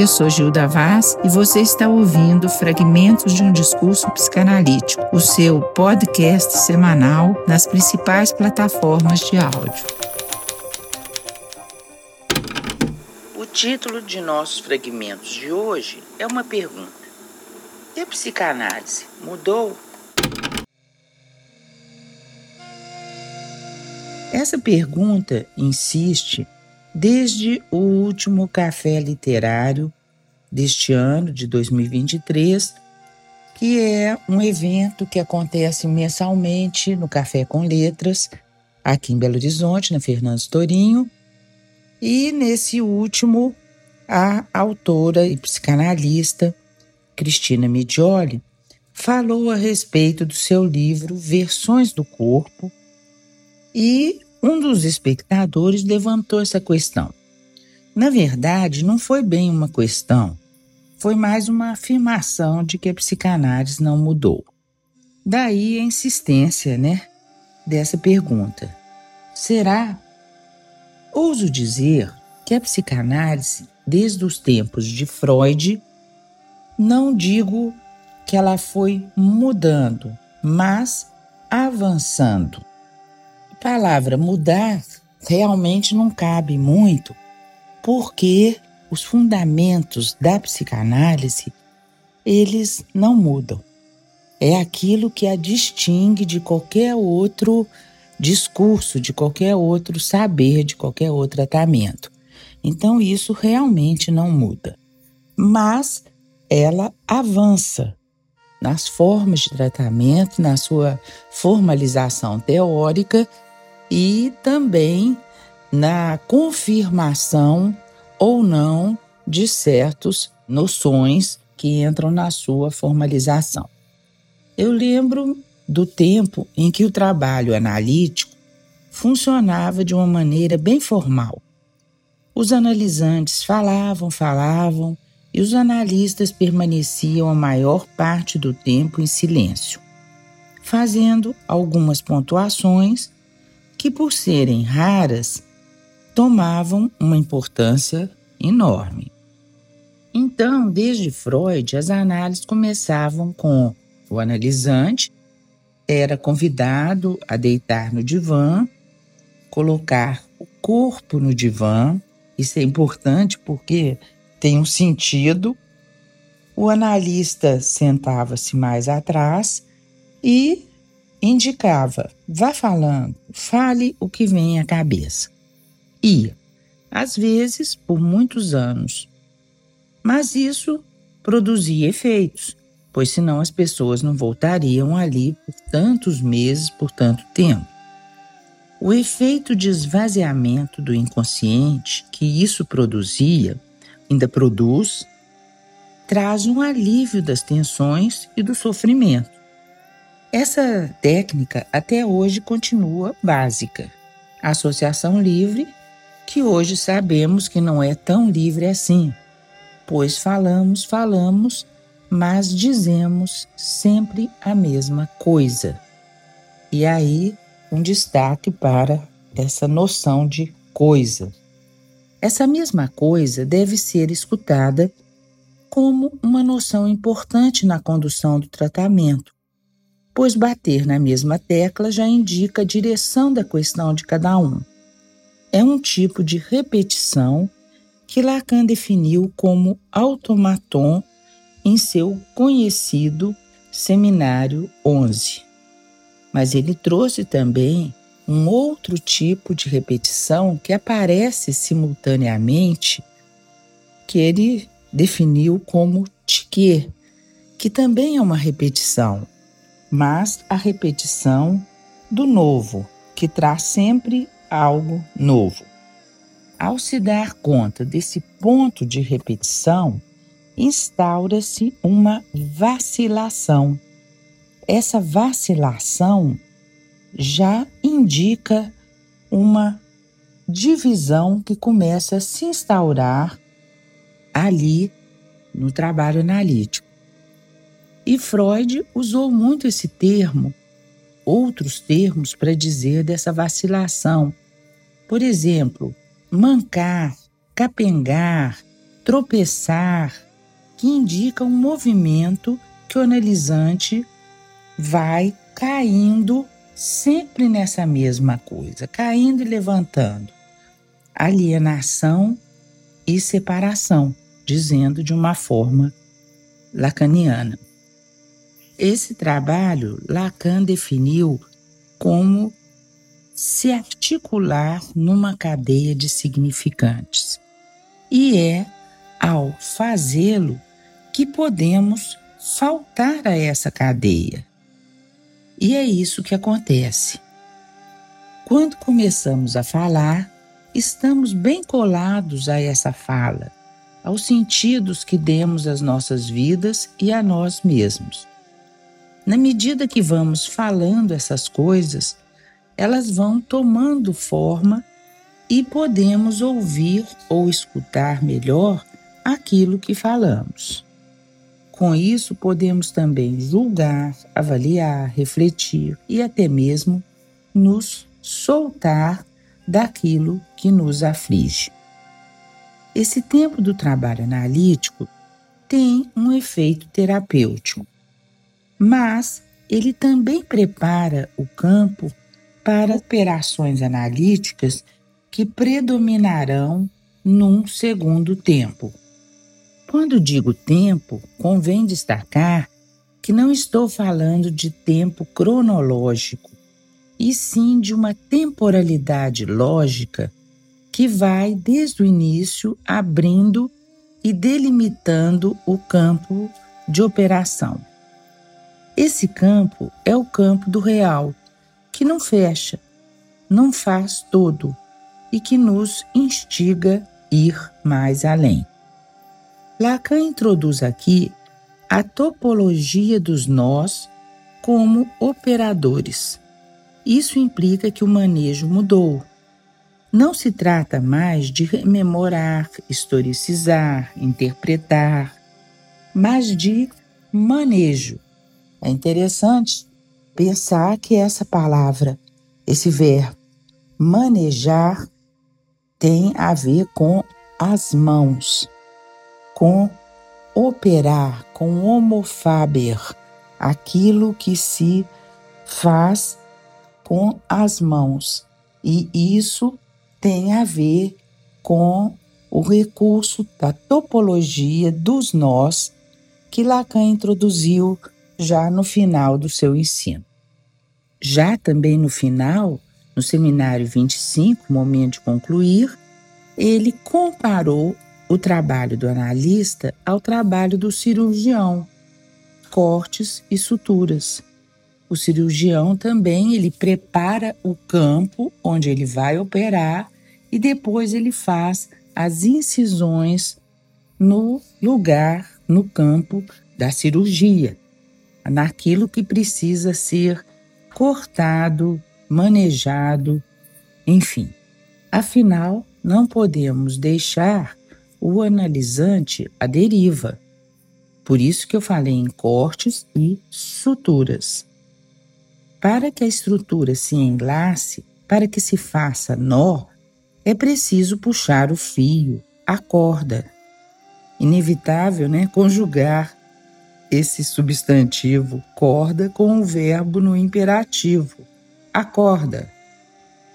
Eu sou Gilda Vaz e você está ouvindo Fragmentos de um Discurso Psicanalítico, o seu podcast semanal nas principais plataformas de áudio. O título de nossos fragmentos de hoje é uma pergunta: E a psicanálise mudou? Essa pergunta insiste desde o último café literário deste ano, de 2023, que é um evento que acontece mensalmente no Café com Letras, aqui em Belo Horizonte, na Fernandes Torinho. E nesse último, a autora e psicanalista Cristina Midioli falou a respeito do seu livro Versões do Corpo e um dos espectadores levantou essa questão. Na verdade, não foi bem uma questão, foi mais uma afirmação de que a psicanálise não mudou. Daí a insistência, né, dessa pergunta. Será? Ouso dizer que a psicanálise, desde os tempos de Freud, não digo que ela foi mudando, mas avançando palavra mudar realmente não cabe muito, porque os fundamentos da psicanálise eles não mudam. É aquilo que a distingue de qualquer outro discurso, de qualquer outro saber, de qualquer outro tratamento. Então isso realmente não muda. Mas ela avança nas formas de tratamento, na sua formalização teórica e também na confirmação ou não de certas noções que entram na sua formalização. Eu lembro do tempo em que o trabalho analítico funcionava de uma maneira bem formal. Os analisantes falavam, falavam, e os analistas permaneciam a maior parte do tempo em silêncio, fazendo algumas pontuações que, por serem raras, tomavam uma importância enorme. Então, desde Freud, as análises começavam com o analisante era convidado a deitar no divã, colocar o corpo no divã. Isso é importante porque tem um sentido. O analista sentava-se mais atrás e indicava: vá falando, fale o que vem à cabeça. Ia, às vezes, por muitos anos. Mas isso produzia efeitos, pois senão as pessoas não voltariam ali por tantos meses, por tanto tempo. O efeito de esvaziamento do inconsciente que isso produzia, ainda produz, traz um alívio das tensões e do sofrimento essa técnica até hoje continua básica. A associação livre, que hoje sabemos que não é tão livre assim, pois falamos, falamos, mas dizemos sempre a mesma coisa. E aí, um destaque para essa noção de coisa. Essa mesma coisa deve ser escutada como uma noção importante na condução do tratamento, pois bater na mesma tecla já indica a direção da questão de cada um. É um tipo de repetição que Lacan definiu como automaton em seu conhecido Seminário 11. Mas ele trouxe também um outro tipo de repetição que aparece simultaneamente, que ele definiu como tique, que também é uma repetição, mas a repetição do novo, que traz sempre algo novo. Ao se dar conta desse ponto de repetição, instaura-se uma vacilação. Essa vacilação já indica uma divisão que começa a se instaurar ali no trabalho analítico. E Freud usou muito esse termo, outros termos para dizer dessa vacilação. Por exemplo, mancar, capengar, tropeçar, que indica um movimento que o analisante vai caindo sempre nessa mesma coisa, caindo e levantando. Alienação e separação, dizendo de uma forma lacaniana. Esse trabalho Lacan definiu como se articular numa cadeia de significantes. E é ao fazê-lo que podemos faltar a essa cadeia. E é isso que acontece. Quando começamos a falar, estamos bem colados a essa fala, aos sentidos que demos às nossas vidas e a nós mesmos. Na medida que vamos falando essas coisas, elas vão tomando forma e podemos ouvir ou escutar melhor aquilo que falamos. Com isso, podemos também julgar, avaliar, refletir e até mesmo nos soltar daquilo que nos aflige. Esse tempo do trabalho analítico tem um efeito terapêutico mas ele também prepara o campo para operações analíticas que predominarão num segundo tempo. Quando digo tempo, convém destacar que não estou falando de tempo cronológico, e sim de uma temporalidade lógica que vai desde o início abrindo e delimitando o campo de operação. Esse campo é o campo do real, que não fecha, não faz todo e que nos instiga ir mais além. Lacan introduz aqui a topologia dos nós como operadores. Isso implica que o manejo mudou. Não se trata mais de rememorar, historicizar, interpretar, mas de manejo é interessante pensar que essa palavra, esse verbo, manejar, tem a ver com as mãos, com operar, com homofaber, aquilo que se faz com as mãos. E isso tem a ver com o recurso da topologia dos nós que Lacan introduziu já no final do seu ensino. Já também no final, no seminário 25, momento de concluir, ele comparou o trabalho do analista ao trabalho do cirurgião, cortes e suturas. O cirurgião também ele prepara o campo onde ele vai operar e depois ele faz as incisões no lugar, no campo da cirurgia naquilo que precisa ser cortado, manejado, enfim. Afinal, não podemos deixar o analisante à deriva. Por isso que eu falei em cortes e suturas. Para que a estrutura se enlace, para que se faça nó, é preciso puxar o fio, a corda. Inevitável, né? Conjugar esse substantivo corda com o verbo no imperativo. Acorda.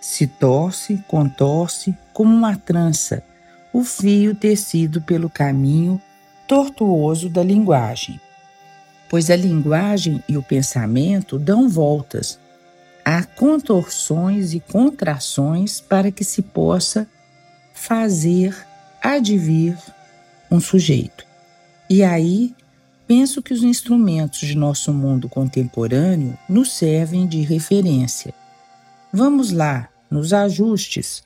Se torce, contorce como uma trança, o fio tecido pelo caminho tortuoso da linguagem. Pois a linguagem e o pensamento dão voltas, há contorções e contrações para que se possa fazer advir um sujeito. E aí penso que os instrumentos de nosso mundo contemporâneo nos servem de referência. Vamos lá, nos ajustes,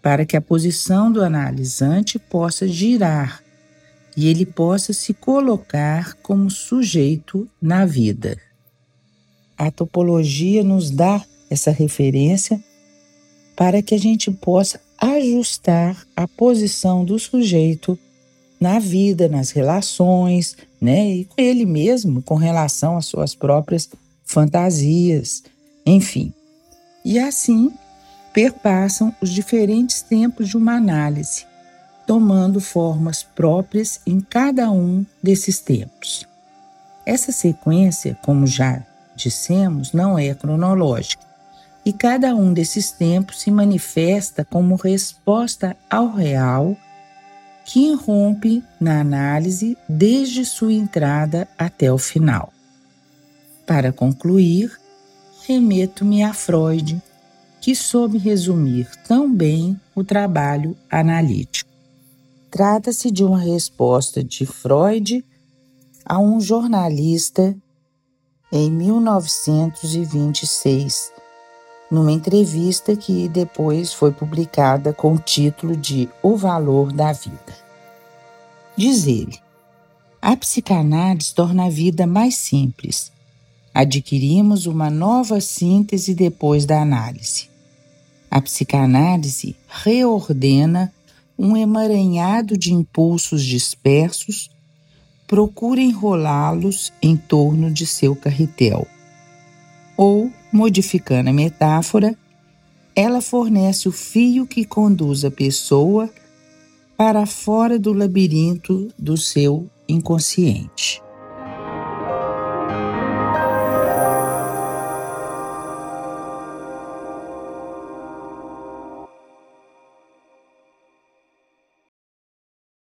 para que a posição do analisante possa girar e ele possa se colocar como sujeito na vida. A topologia nos dá essa referência para que a gente possa ajustar a posição do sujeito na vida, nas relações, né? E com ele mesmo, com relação às suas próprias fantasias, enfim. E assim perpassam os diferentes tempos de uma análise, tomando formas próprias em cada um desses tempos. Essa sequência, como já dissemos, não é cronológica, e cada um desses tempos se manifesta como resposta ao real que irrompe na análise desde sua entrada até o final. Para concluir, remeto-me a Freud, que soube resumir tão bem o trabalho analítico. Trata-se de uma resposta de Freud a um jornalista em 1926, numa entrevista que depois foi publicada com o título de O Valor da Vida. Diz ele: A psicanálise torna a vida mais simples. Adquirimos uma nova síntese depois da análise. A psicanálise reordena um emaranhado de impulsos dispersos, procura enrolá-los em torno de seu carretel. Ou, modificando a metáfora, ela fornece o fio que conduz a pessoa para fora do labirinto do seu inconsciente.